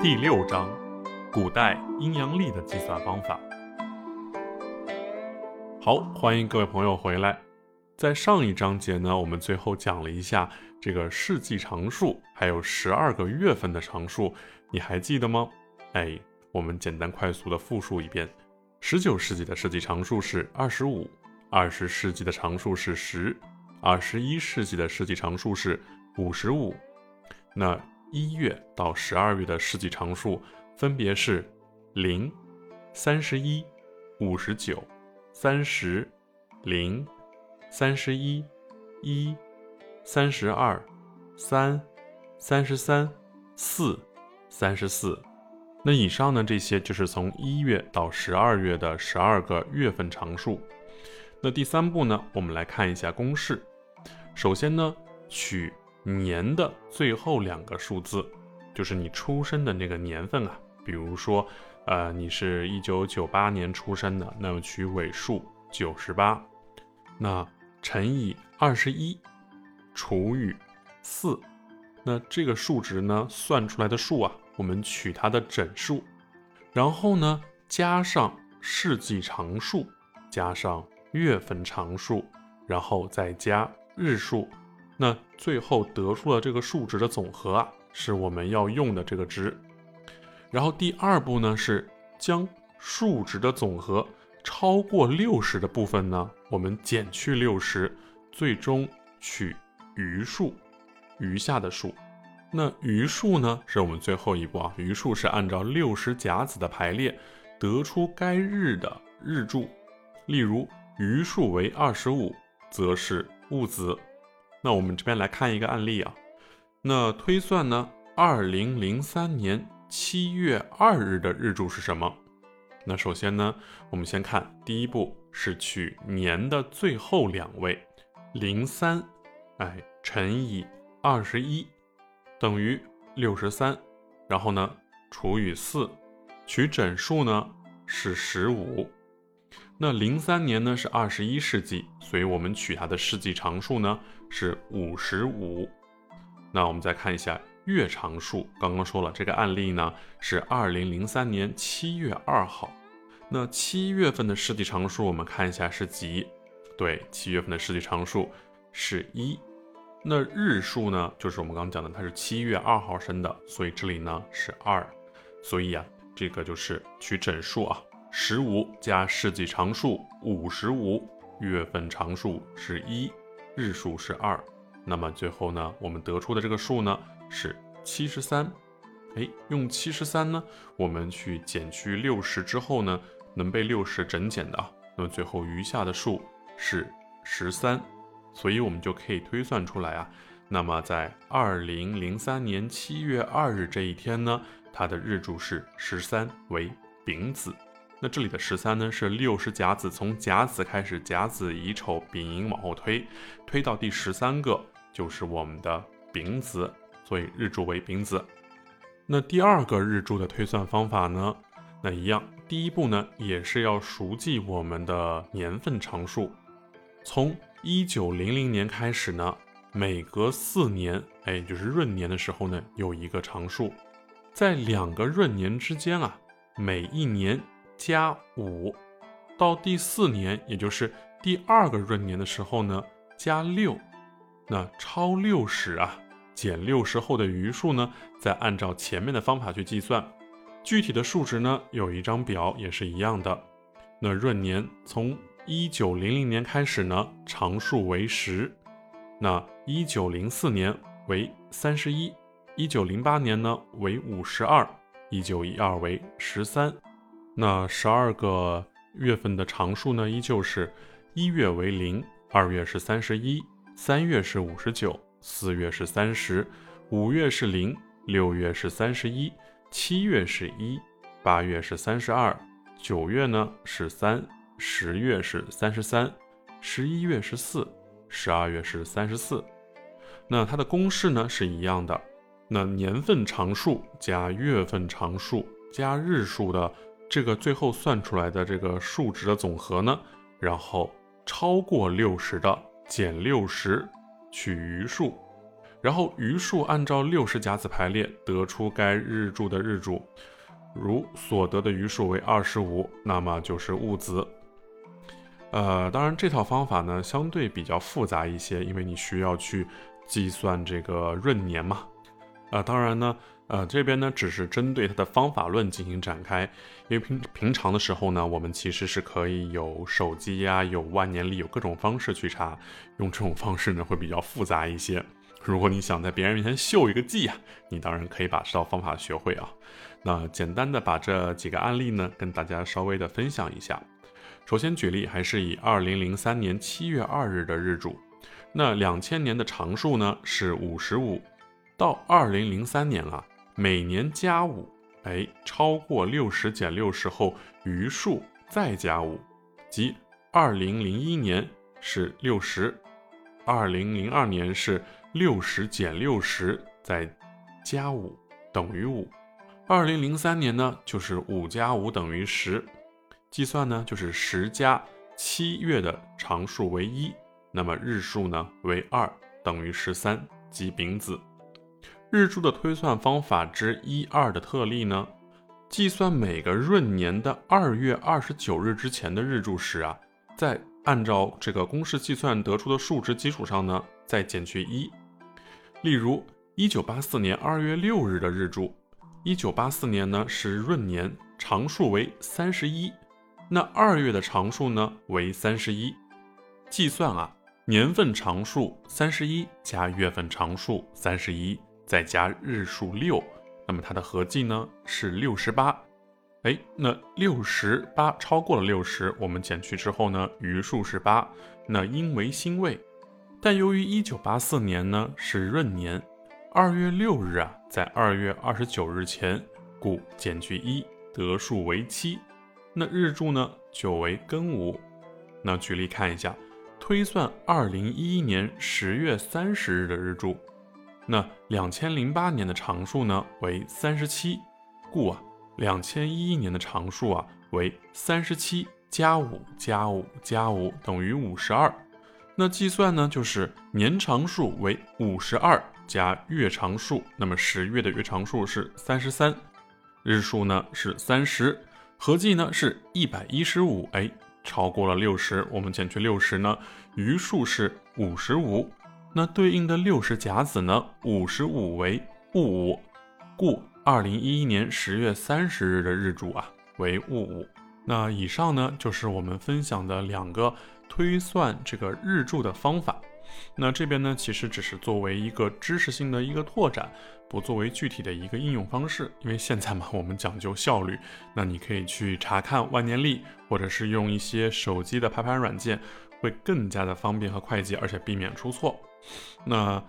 第六章，古代阴阳历的计算方法。好，欢迎各位朋友回来。在上一章节呢，我们最后讲了一下这个世纪常数，还有十二个月份的常数，你还记得吗？哎，我们简单快速的复述一遍：十九世纪的世纪常数是二十五，二十世纪的常数是十，二十一世纪的世纪常数是五十五。那一月到十二月的世纪常数分别是零、三十一、五十九、三十、零、三十一、一、三十二、三、三十三、四、三十四。那以上呢，这些就是从一月到十二月的十二个月份常数。那第三步呢，我们来看一下公式。首先呢，取。年的最后两个数字，就是你出生的那个年份啊。比如说，呃，你是一九九八年出生的，那么取尾数九十八，那乘以二十一除以四，那这个数值呢，算出来的数啊，我们取它的整数，然后呢，加上世纪常数，加上月份常数，然后再加日数。那最后得出了这个数值的总和啊，是我们要用的这个值。然后第二步呢，是将数值的总和超过六十的部分呢，我们减去六十，最终取余数，余下的数。那余数呢，是我们最后一步啊。余数是按照六十甲子的排列得出该日的日柱。例如余数为二十五，则是戊子。那我们这边来看一个案例啊，那推算呢，二零零三年七月二日的日柱是什么？那首先呢，我们先看第一步是取年的最后两位，零三，哎，乘以二十一，等于六十三，然后呢除以四，取整数呢是十五。那零三年呢是二十一世纪，所以我们取它的世纪常数呢是五十五。那我们再看一下月常数，刚刚说了这个案例呢是二零零三年七月二号。那七月份的世纪常数我们看一下是几？对，七月份的世纪常数是一。那日数呢，就是我们刚刚讲的，它是七月二号生的，所以这里呢是二。所以啊，这个就是取整数啊。十五加世纪常数五十五，月份常数是一，日数是二，那么最后呢，我们得出的这个数呢是七十三。哎，用七十三呢，我们去减去六十之后呢，能被六十整减的，那么最后余下的数是十三，所以我们就可以推算出来啊。那么在二零零三年七月二日这一天呢，它的日柱是十三，为丙子。那这里的十三呢，是六十甲子，从甲子开始，甲子乙丑丙寅往后推，推到第十三个就是我们的丙子，所以日柱为丙子。那第二个日柱的推算方法呢？那一样，第一步呢也是要熟记我们的年份常数，从一九零零年开始呢，每隔四年，哎，就是闰年的时候呢，有一个常数，在两个闰年之间啊，每一年。加五，到第四年，也就是第二个闰年的时候呢，加六。那超六十啊，减六十后的余数呢，再按照前面的方法去计算。具体的数值呢，有一张表也是一样的。那闰年从一九零零年开始呢，常数为十。那一九零四年为三十一，一九零八年呢为五十二，一九一二为十三。那十二个月份的常数呢，依旧是一月为零，二月是三十一，三月是五十九，四月是三十，五月是零，六月是三十一，七月是一，八月是三十二，九月呢是三，十月是三十三，十一月是四，十二月是三十四。那它的公式呢是一样的，那年份常数加月份常数加日数的。这个最后算出来的这个数值的总和呢，然后超过六十的减六十取余数，然后余数按照六十甲子排列，得出该日柱的日柱。如所得的余数为二十五，那么就是戊子。呃，当然这套方法呢相对比较复杂一些，因为你需要去计算这个闰年嘛。啊，当然呢，呃，这边呢只是针对它的方法论进行展开，因为平平常的时候呢，我们其实是可以有手机呀，有万年历，有各种方式去查，用这种方式呢会比较复杂一些。如果你想在别人面前秀一个技啊，你当然可以把这套方法学会啊。那简单的把这几个案例呢跟大家稍微的分享一下。首先举例还是以二零零三年七月二日的日主，那两千年的常数呢是五十五，到二零零三年啊，每年加五，哎，超过六十减六十后余数再加五，即二零零一年是六十，二零零二年是。六十减六十再加五等于五，二零零三年呢就是五加五等于十，计算呢就是十加七月的常数为一，那么日数呢为二等于十三，即丙子。日柱的推算方法之一二的特例呢，计算每个闰年的二月二十九日之前的日柱时啊，在按照这个公式计算得出的数值基础上呢。再减去一，例如一九八四年二月六日的日柱，一九八四年呢是闰年，常数为三十一，那二月的常数呢为三十一，计算啊年份常数三十一加月份常数三十一，再加日数六，那么它的合计呢是六十八，哎，那六十八超过了六十，我们减去之后呢余数是八，那因为辛未。但由于一九八四年呢是闰年，二月六日啊在二月二十九日前，故减去一得数为七，那日柱呢就为庚午。那举例看一下，推算二零一一年十月三十日的日柱，那两千零八年的常数呢为三十七，故啊两千一一年的常数啊为三十七加五加五加五等于五十二。那计算呢，就是年常数为五十二加月常数，那么十月的月常数是三十三，日数呢是三十，合计呢是一百一十五，哎，超过了六十，我们减去六十呢，余数是五十五，那对应的六十甲子呢，五十五为戊午，故二零一一年十月三十日的日主啊为戊午。那以上呢就是我们分享的两个。推算这个日柱的方法，那这边呢，其实只是作为一个知识性的一个拓展，不作为具体的一个应用方式。因为现在嘛，我们讲究效率，那你可以去查看万年历，或者是用一些手机的排盘软件，会更加的方便和快捷，而且避免出错。那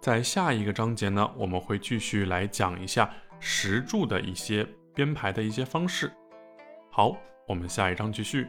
在下一个章节呢，我们会继续来讲一下石柱的一些编排的一些方式。好，我们下一章继续。